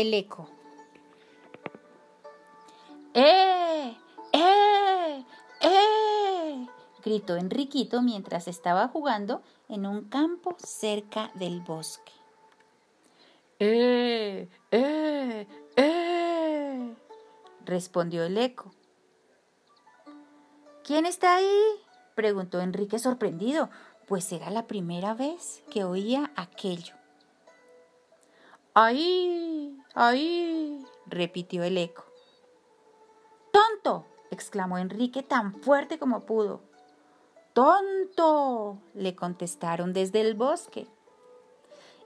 el eco. ¡Eh! ¡Eh! ¡Eh! gritó Enriquito mientras estaba jugando en un campo cerca del bosque. ¡Eh! ¡Eh! ¡Eh! respondió el eco. ¿Quién está ahí? preguntó Enrique sorprendido, pues era la primera vez que oía aquello. Ahí, ahí, repitió el eco. ¡Tonto! exclamó Enrique tan fuerte como pudo. ¡Tonto! le contestaron desde el bosque.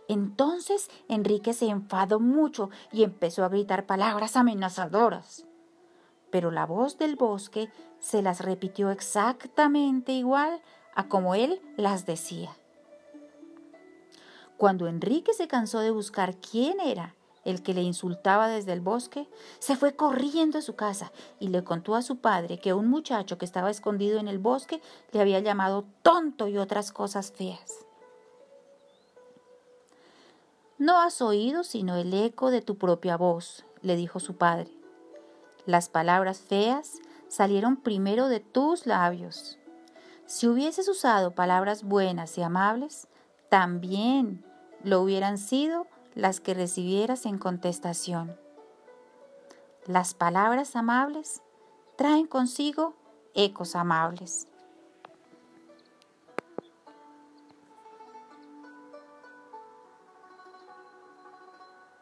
Entonces Enrique se enfadó mucho y empezó a gritar palabras amenazadoras. Pero la voz del bosque se las repitió exactamente igual a como él las decía. Cuando Enrique se cansó de buscar quién era el que le insultaba desde el bosque, se fue corriendo a su casa y le contó a su padre que un muchacho que estaba escondido en el bosque le había llamado tonto y otras cosas feas. No has oído sino el eco de tu propia voz, le dijo su padre. Las palabras feas salieron primero de tus labios. Si hubieses usado palabras buenas y amables, también lo hubieran sido las que recibieras en contestación. Las palabras amables traen consigo ecos amables.